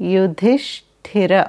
Yudhishthir.